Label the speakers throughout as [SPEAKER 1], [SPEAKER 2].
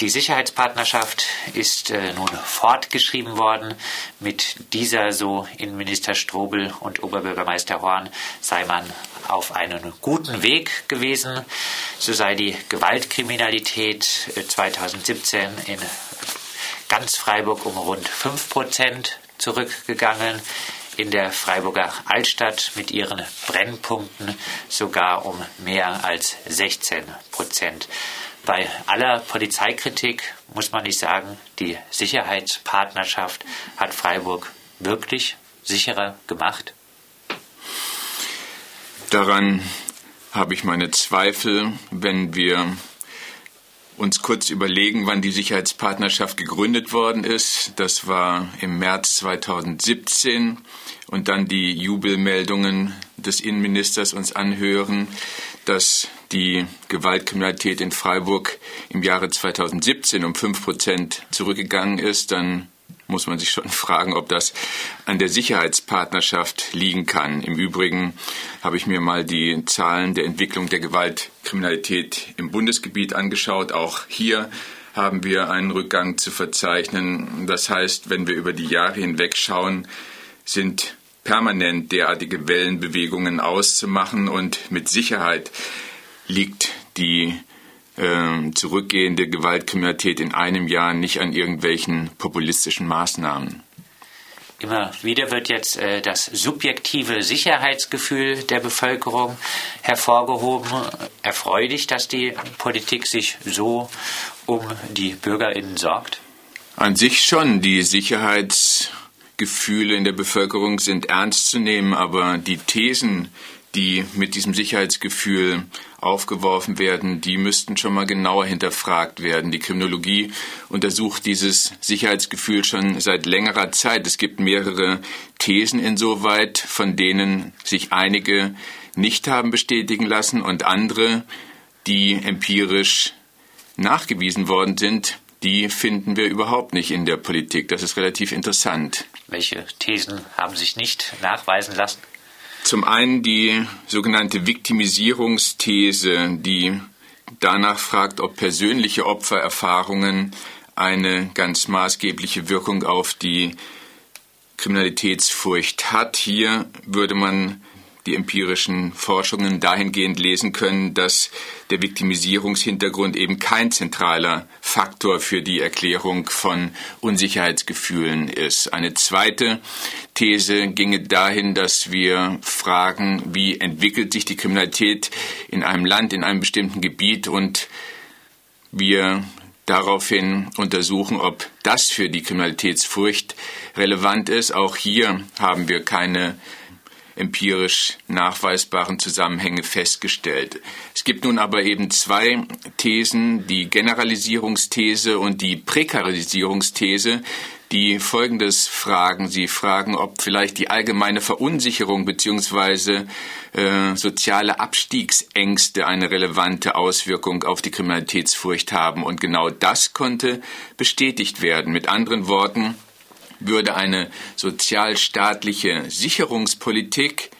[SPEAKER 1] Die Sicherheitspartnerschaft ist äh, nun fortgeschrieben worden. Mit dieser, so Innenminister Strobel und Oberbürgermeister Horn, sei man auf einem guten Weg gewesen. So sei die Gewaltkriminalität 2017 äh, in ganz Freiburg um rund 5 Prozent zurückgegangen in der Freiburger Altstadt mit ihren Brennpunkten sogar um mehr als 16 Prozent. Bei aller Polizeikritik muss man nicht sagen, die Sicherheitspartnerschaft hat Freiburg wirklich sicherer gemacht?
[SPEAKER 2] Daran habe ich meine Zweifel, wenn wir uns kurz überlegen, wann die Sicherheitspartnerschaft gegründet worden ist. Das war im März 2017 und dann die Jubelmeldungen des Innenministers uns anhören, dass die Gewaltkriminalität in Freiburg im Jahre 2017 um 5 Prozent zurückgegangen ist, dann muss man sich schon fragen, ob das an der Sicherheitspartnerschaft liegen kann. Im Übrigen habe ich mir mal die Zahlen der Entwicklung der Gewaltkriminalität im Bundesgebiet angeschaut. Auch hier haben wir einen Rückgang zu verzeichnen. Das heißt, wenn wir über die Jahre hinweg schauen, sind permanent derartige Wellenbewegungen auszumachen und mit Sicherheit liegt die äh, zurückgehende Gewaltkriminalität in einem Jahr nicht an irgendwelchen populistischen Maßnahmen.
[SPEAKER 1] Immer wieder wird jetzt äh, das subjektive Sicherheitsgefühl der Bevölkerung hervorgehoben. Erfreulich, dass die Politik sich so um die Bürgerinnen sorgt?
[SPEAKER 2] An sich schon. Die Sicherheitsgefühle in der Bevölkerung sind ernst zu nehmen, aber die Thesen, die mit diesem Sicherheitsgefühl aufgeworfen werden, die müssten schon mal genauer hinterfragt werden. Die Kriminologie untersucht dieses Sicherheitsgefühl schon seit längerer Zeit. Es gibt mehrere Thesen insoweit, von denen sich einige nicht haben bestätigen lassen und andere, die empirisch nachgewiesen worden sind, die finden wir überhaupt nicht in der Politik. Das ist relativ interessant.
[SPEAKER 1] Welche Thesen haben sich nicht nachweisen lassen?
[SPEAKER 2] Zum einen die sogenannte Viktimisierungsthese, die danach fragt, ob persönliche Opfererfahrungen eine ganz maßgebliche Wirkung auf die Kriminalitätsfurcht hat. Hier würde man die empirischen Forschungen dahingehend lesen können, dass der Viktimisierungshintergrund eben kein zentraler Faktor für die Erklärung von Unsicherheitsgefühlen ist. Eine zweite These ginge dahin, dass wir fragen, wie entwickelt sich die Kriminalität in einem Land, in einem bestimmten Gebiet und wir daraufhin untersuchen, ob das für die Kriminalitätsfurcht relevant ist. Auch hier haben wir keine empirisch nachweisbaren Zusammenhänge festgestellt. Es gibt nun aber eben zwei Thesen, die Generalisierungsthese und die Prekarisierungsthese, die Folgendes fragen. Sie fragen, ob vielleicht die allgemeine Verunsicherung bzw. Äh, soziale Abstiegsängste eine relevante Auswirkung auf die Kriminalitätsfurcht haben. Und genau das konnte bestätigt werden. Mit anderen Worten, würde eine sozialstaatliche Sicherungspolitik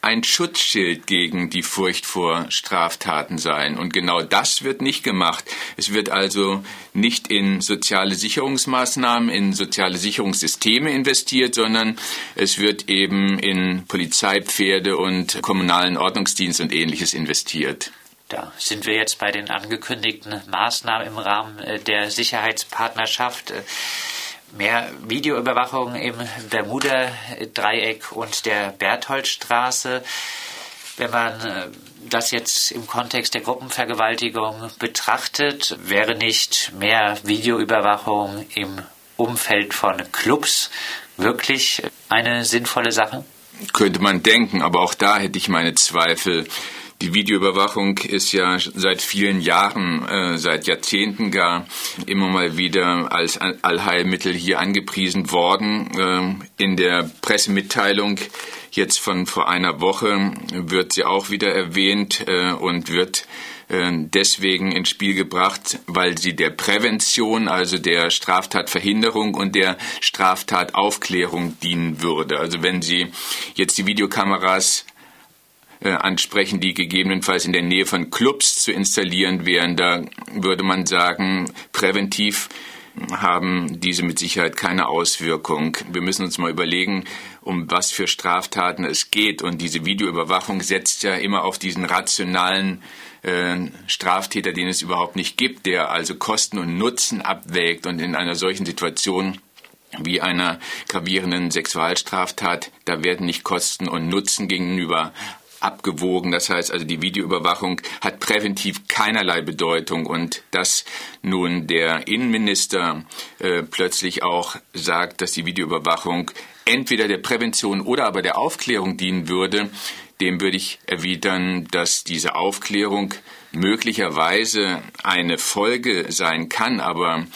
[SPEAKER 2] ein Schutzschild gegen die Furcht vor Straftaten sein. Und genau das wird nicht gemacht. Es wird also nicht in soziale Sicherungsmaßnahmen, in soziale Sicherungssysteme investiert, sondern es wird eben in Polizeipferde und kommunalen Ordnungsdienst und ähnliches investiert.
[SPEAKER 1] Da sind wir jetzt bei den angekündigten Maßnahmen im Rahmen äh, der Sicherheitspartnerschaft mehr Videoüberwachung im Bermuda-Dreieck und der Bertholdstraße. Wenn man äh, das jetzt im Kontext der Gruppenvergewaltigung betrachtet, wäre nicht mehr Videoüberwachung im Umfeld von Clubs wirklich eine sinnvolle Sache?
[SPEAKER 2] Könnte man denken, aber auch da hätte ich meine Zweifel. Die Videoüberwachung ist ja seit vielen Jahren, äh, seit Jahrzehnten gar immer mal wieder als Allheilmittel hier angepriesen worden. Äh, in der Pressemitteilung jetzt von vor einer Woche wird sie auch wieder erwähnt äh, und wird äh, deswegen ins Spiel gebracht, weil sie der Prävention, also der Straftatverhinderung und der Straftataufklärung dienen würde. Also wenn Sie jetzt die Videokameras äh, ansprechen, die gegebenenfalls in der Nähe von Clubs zu installieren wären. Da würde man sagen, präventiv haben diese mit Sicherheit keine Auswirkung. Wir müssen uns mal überlegen, um was für Straftaten es geht. Und diese Videoüberwachung setzt ja immer auf diesen rationalen äh, Straftäter, den es überhaupt nicht gibt, der also Kosten und Nutzen abwägt und in einer solchen Situation wie einer gravierenden Sexualstraftat, da werden nicht Kosten und Nutzen gegenüber abgewogen. Das heißt also, die Videoüberwachung hat präventiv keinerlei Bedeutung. Und dass nun der Innenminister äh, plötzlich auch sagt, dass die Videoüberwachung entweder der Prävention oder aber der Aufklärung dienen würde, dem würde ich erwidern, dass diese Aufklärung möglicherweise eine Folge sein kann, aber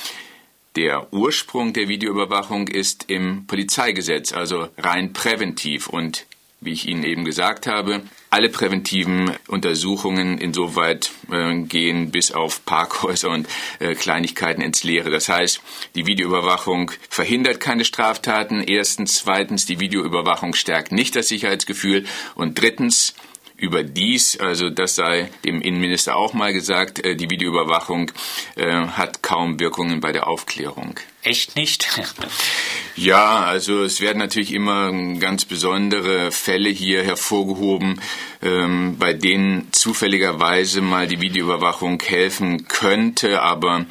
[SPEAKER 2] der Ursprung der Videoüberwachung ist im Polizeigesetz, also rein präventiv. Und wie ich Ihnen eben gesagt habe, alle präventiven Untersuchungen insoweit äh, gehen bis auf Parkhäuser und äh, Kleinigkeiten ins Leere. Das heißt, die Videoüberwachung verhindert keine Straftaten. Erstens, zweitens, die Videoüberwachung stärkt nicht das Sicherheitsgefühl und drittens, Überdies, also das sei dem Innenminister auch mal gesagt, äh, die Videoüberwachung äh, hat kaum Wirkungen bei der Aufklärung.
[SPEAKER 1] Echt nicht?
[SPEAKER 2] ja, also es werden natürlich immer ganz besondere Fälle hier hervorgehoben, ähm, bei denen zufälligerweise mal die Videoüberwachung helfen könnte. Aber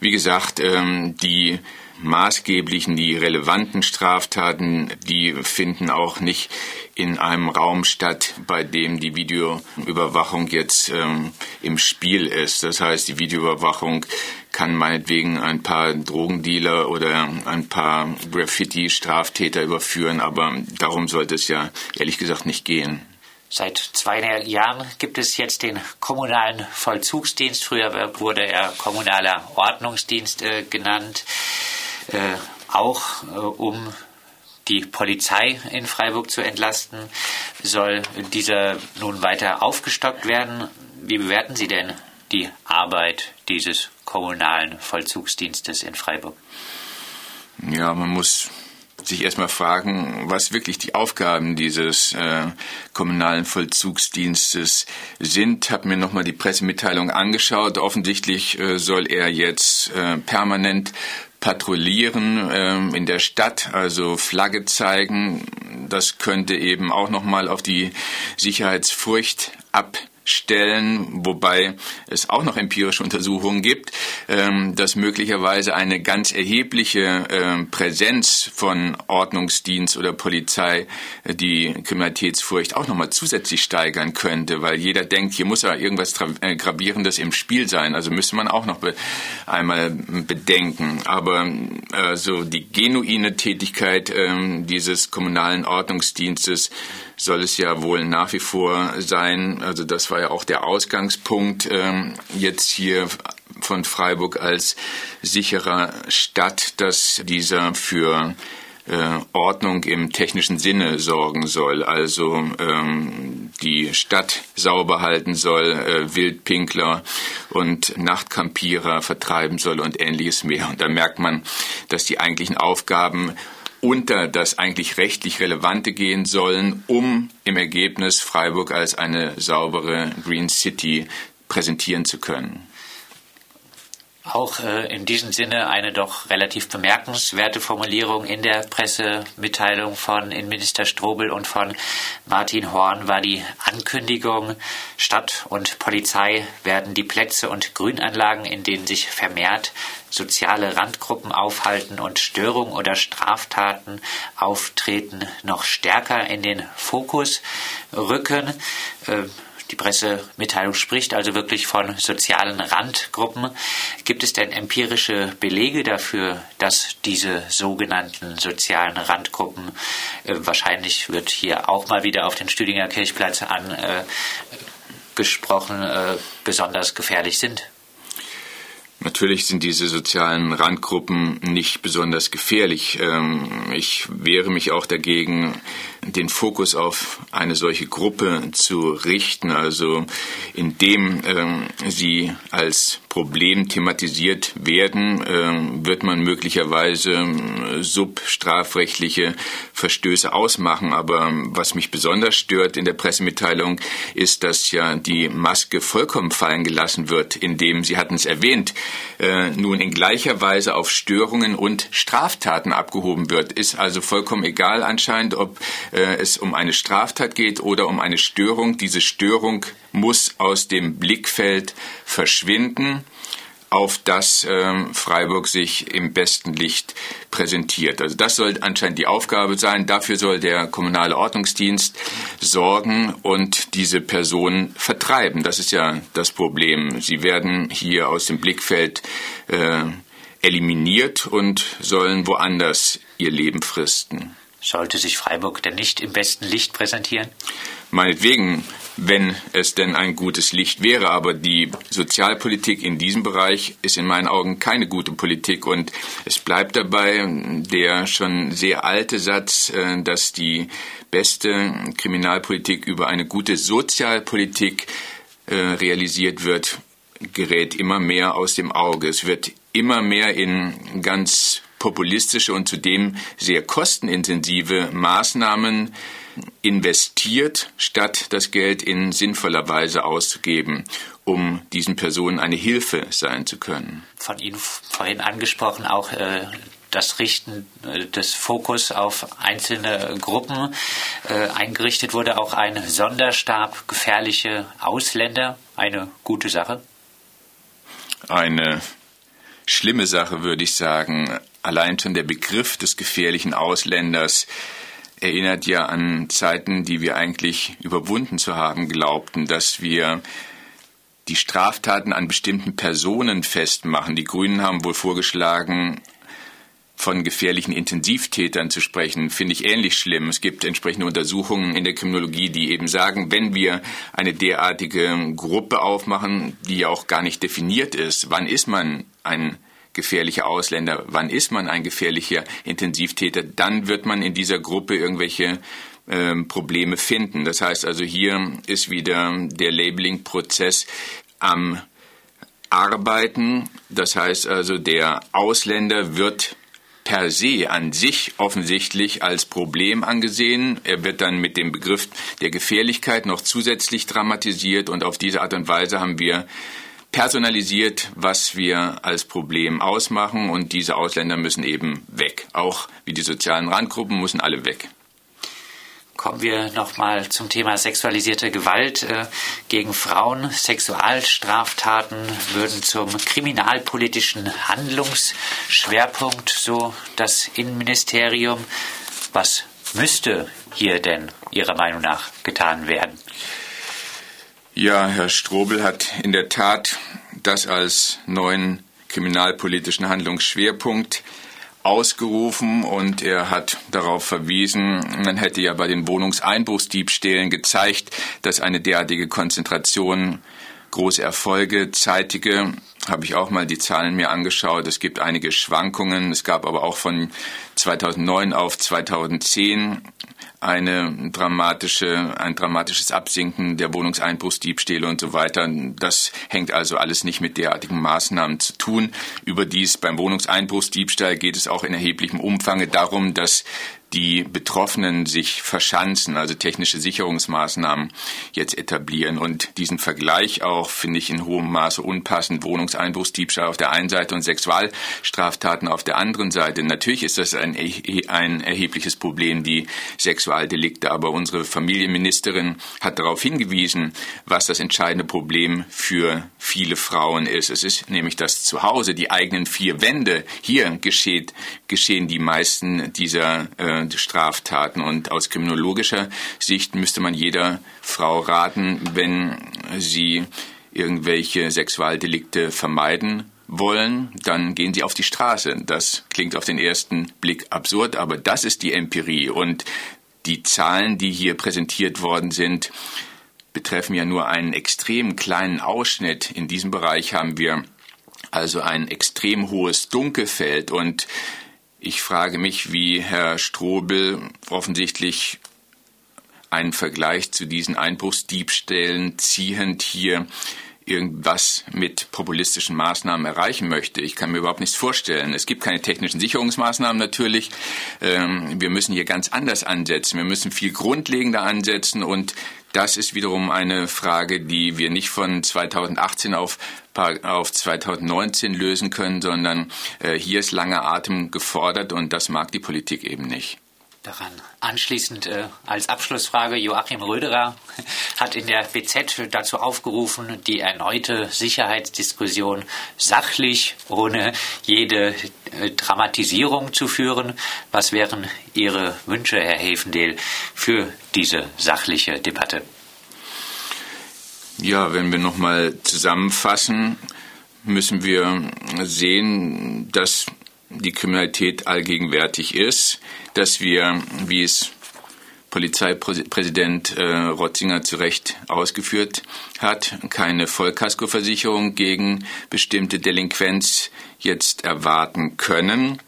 [SPEAKER 2] wie gesagt, ähm, die maßgeblichen, die relevanten Straftaten, die finden auch nicht in einem Raum statt, bei dem die Videoüberwachung jetzt ähm, im Spiel ist. Das heißt, die Videoüberwachung kann meinetwegen ein paar Drogendealer oder ein paar Graffiti-Straftäter überführen, aber darum sollte es ja ehrlich gesagt nicht gehen.
[SPEAKER 1] Seit zwei Jahren gibt es jetzt den kommunalen Vollzugsdienst. Früher wurde er kommunaler Ordnungsdienst äh, genannt auch äh, um die Polizei in Freiburg zu entlasten. Soll dieser nun weiter aufgestockt werden? Wie bewerten Sie denn die Arbeit dieses kommunalen Vollzugsdienstes in Freiburg?
[SPEAKER 2] Ja, man muss sich erstmal fragen, was wirklich die Aufgaben dieses äh, kommunalen Vollzugsdienstes sind. Habe mir nochmal die Pressemitteilung angeschaut. Offensichtlich äh, soll er jetzt äh, permanent patrouillieren ähm, in der Stadt, also Flagge zeigen. Das könnte eben auch nochmal auf die Sicherheitsfurcht ab stellen, wobei es auch noch empirische Untersuchungen gibt, ähm, dass möglicherweise eine ganz erhebliche ähm, Präsenz von Ordnungsdienst oder Polizei äh, die Kriminalitätsfurcht auch nochmal zusätzlich steigern könnte, weil jeder denkt, hier muss ja irgendwas äh, Gravierendes im Spiel sein. Also müsste man auch noch einmal bedenken. Aber äh, so die genuine Tätigkeit ähm, dieses kommunalen Ordnungsdienstes soll es ja wohl nach wie vor sein. Also das war ja auch der Ausgangspunkt ähm, jetzt hier von Freiburg als sicherer Stadt, dass dieser für äh, Ordnung im technischen Sinne sorgen soll, also ähm, die Stadt sauber halten soll, äh, Wildpinkler und Nachtkampierer vertreiben soll und ähnliches mehr. Und da merkt man, dass die eigentlichen Aufgaben unter das eigentlich rechtlich Relevante gehen sollen, um im Ergebnis Freiburg als eine saubere Green City präsentieren zu können.
[SPEAKER 1] Auch äh, in diesem Sinne eine doch relativ bemerkenswerte Formulierung in der Pressemitteilung von Innenminister Strobel und von Martin Horn war die Ankündigung, Stadt und Polizei werden die Plätze und Grünanlagen, in denen sich vermehrt soziale Randgruppen aufhalten und Störungen oder Straftaten auftreten, noch stärker in den Fokus rücken. Äh, die Pressemitteilung spricht also wirklich von sozialen Randgruppen. Gibt es denn empirische Belege dafür, dass diese sogenannten sozialen Randgruppen, äh, wahrscheinlich wird hier auch mal wieder auf den Stüdinger Kirchplatz angesprochen, äh, äh, besonders gefährlich sind?
[SPEAKER 2] Natürlich sind diese sozialen Randgruppen nicht besonders gefährlich. Ähm, ich wehre mich auch dagegen, den Fokus auf eine solche Gruppe zu richten, also indem äh, sie als Problem thematisiert werden, äh, wird man möglicherweise äh, substrafrechtliche Verstöße ausmachen. Aber was mich besonders stört in der Pressemitteilung ist, dass ja die Maske vollkommen fallen gelassen wird, indem, Sie hatten es erwähnt, äh, nun in gleicher Weise auf Störungen und Straftaten abgehoben wird. Ist also vollkommen egal anscheinend, ob es um eine Straftat geht oder um eine Störung. Diese Störung muss aus dem Blickfeld verschwinden auf das ähm, Freiburg sich im besten Licht präsentiert. Also das soll anscheinend die Aufgabe sein. Dafür soll der kommunale Ordnungsdienst sorgen und diese Personen vertreiben. Das ist ja das Problem. Sie werden hier aus dem Blickfeld äh, eliminiert und sollen woanders ihr Leben fristen.
[SPEAKER 1] Sollte sich Freiburg denn nicht im besten Licht präsentieren?
[SPEAKER 2] Meinetwegen, wenn es denn ein gutes Licht wäre, aber die Sozialpolitik in diesem Bereich ist in meinen Augen keine gute Politik und es bleibt dabei der schon sehr alte Satz, äh, dass die beste Kriminalpolitik über eine gute Sozialpolitik äh, realisiert wird, gerät immer mehr aus dem Auge. Es wird immer mehr in ganz populistische und zudem sehr kostenintensive Maßnahmen investiert, statt das Geld in sinnvoller Weise auszugeben, um diesen Personen eine Hilfe sein zu können.
[SPEAKER 1] Von Ihnen vorhin angesprochen auch äh, das Richten äh, des Fokus auf einzelne Gruppen. Äh, eingerichtet wurde auch ein Sonderstab gefährliche Ausländer. Eine gute Sache?
[SPEAKER 2] Eine schlimme Sache, würde ich sagen. Allein schon der Begriff des gefährlichen Ausländers erinnert ja an Zeiten, die wir eigentlich überwunden zu haben glaubten, dass wir die Straftaten an bestimmten Personen festmachen. Die Grünen haben wohl vorgeschlagen, von gefährlichen Intensivtätern zu sprechen, finde ich ähnlich schlimm. Es gibt entsprechende Untersuchungen in der Kriminologie, die eben sagen, wenn wir eine derartige Gruppe aufmachen, die ja auch gar nicht definiert ist, wann ist man ein gefährliche Ausländer, wann ist man ein gefährlicher Intensivtäter, dann wird man in dieser Gruppe irgendwelche ähm, Probleme finden. Das heißt also, hier ist wieder der Labeling-Prozess am Arbeiten. Das heißt also, der Ausländer wird per se an sich offensichtlich als Problem angesehen. Er wird dann mit dem Begriff der Gefährlichkeit noch zusätzlich dramatisiert und auf diese Art und Weise haben wir personalisiert, was wir als Problem ausmachen und diese Ausländer müssen eben weg. Auch wie die sozialen Randgruppen müssen alle weg.
[SPEAKER 1] Kommen wir nochmal zum Thema sexualisierte Gewalt äh, gegen Frauen. Sexualstraftaten würden zum kriminalpolitischen Handlungsschwerpunkt, so das Innenministerium. Was müsste hier denn Ihrer Meinung nach getan werden?
[SPEAKER 2] Ja, Herr Strobel hat in der Tat das als neuen kriminalpolitischen Handlungsschwerpunkt ausgerufen und er hat darauf verwiesen, man hätte ja bei den Wohnungseinbruchsdiebstählen gezeigt, dass eine derartige Konzentration große Erfolge zeitige. Habe ich auch mal die Zahlen mir angeschaut. Es gibt einige Schwankungen. Es gab aber auch von 2009 auf 2010 eine dramatische, ein dramatisches Absinken der Wohnungseinbruchsdiebstähle und so weiter. Das hängt also alles nicht mit derartigen Maßnahmen zu tun. Überdies beim Wohnungseinbruchsdiebstahl geht es auch in erheblichem Umfang darum, dass die Betroffenen sich verschanzen, also technische Sicherungsmaßnahmen jetzt etablieren. Und diesen Vergleich auch finde ich in hohem Maße unpassend. Wohnungseinbruchsdiebstahl auf der einen Seite und Sexualstraftaten auf der anderen Seite. Natürlich ist das ein, ein erhebliches Problem, die Sexualdelikte. Aber unsere Familienministerin hat darauf hingewiesen, was das entscheidende Problem für viele Frauen ist. Es ist nämlich das Zuhause, die eigenen vier Wände. Hier geschehen die meisten dieser äh, Straftaten. Und aus kriminologischer Sicht müsste man jeder Frau raten, wenn sie irgendwelche Sexualdelikte vermeiden wollen, dann gehen sie auf die Straße. Das klingt auf den ersten Blick absurd, aber das ist die Empirie. Und die Zahlen, die hier präsentiert worden sind, betreffen ja nur einen extrem kleinen Ausschnitt. In diesem Bereich haben wir also ein extrem hohes Dunkelfeld und ich frage mich, wie Herr Strobel offensichtlich einen Vergleich zu diesen Einbruchsdiebstählen ziehend hier irgendwas mit populistischen Maßnahmen erreichen möchte. Ich kann mir überhaupt nichts vorstellen. Es gibt keine technischen Sicherungsmaßnahmen natürlich. Ähm, wir müssen hier ganz anders ansetzen. Wir müssen viel grundlegender ansetzen und das ist wiederum eine Frage, die wir nicht von 2018 auf, auf 2019 lösen können, sondern äh, hier ist langer Atem gefordert und das mag die Politik eben nicht
[SPEAKER 1] daran. Anschließend äh, als Abschlussfrage, Joachim Röderer hat in der BZ dazu aufgerufen, die erneute Sicherheitsdiskussion sachlich, ohne jede äh, Dramatisierung zu führen. Was wären Ihre Wünsche, Herr Hefendel, für diese sachliche Debatte?
[SPEAKER 2] Ja, wenn wir nochmal zusammenfassen, müssen wir sehen, dass die Kriminalität allgegenwärtig ist, dass wir, wie es Polizeipräsident äh, Rotzinger zu Recht ausgeführt hat, keine Vollkaskoversicherung gegen bestimmte Delinquenz jetzt erwarten können.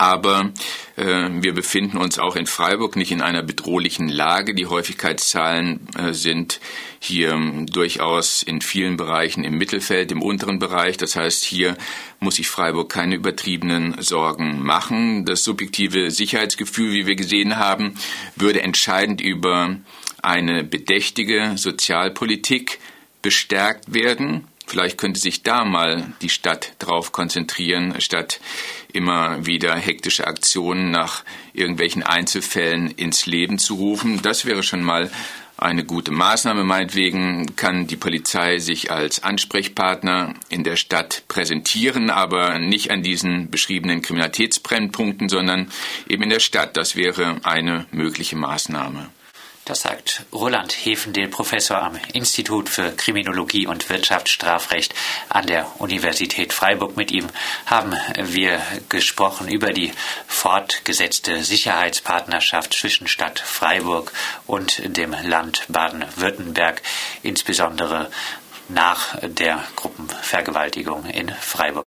[SPEAKER 2] Aber äh, wir befinden uns auch in Freiburg nicht in einer bedrohlichen Lage. Die Häufigkeitszahlen äh, sind hier ähm, durchaus in vielen Bereichen im Mittelfeld, im unteren Bereich. Das heißt, hier muss sich Freiburg keine übertriebenen Sorgen machen. Das subjektive Sicherheitsgefühl, wie wir gesehen haben, würde entscheidend über eine bedächtige Sozialpolitik bestärkt werden. Vielleicht könnte sich da mal die Stadt drauf konzentrieren, statt immer wieder hektische Aktionen nach irgendwelchen Einzelfällen ins Leben zu rufen. Das wäre schon mal eine gute Maßnahme. Meinetwegen kann die Polizei sich als Ansprechpartner in der Stadt präsentieren, aber nicht an diesen beschriebenen Kriminalitätsbrennpunkten, sondern eben in der Stadt. Das wäre eine mögliche Maßnahme.
[SPEAKER 1] Das sagt Roland Hefendel, Professor am Institut für Kriminologie und Wirtschaftsstrafrecht an der Universität Freiburg. Mit ihm haben wir gesprochen über die fortgesetzte Sicherheitspartnerschaft zwischen Stadt Freiburg und dem Land Baden-Württemberg, insbesondere nach der Gruppenvergewaltigung in Freiburg.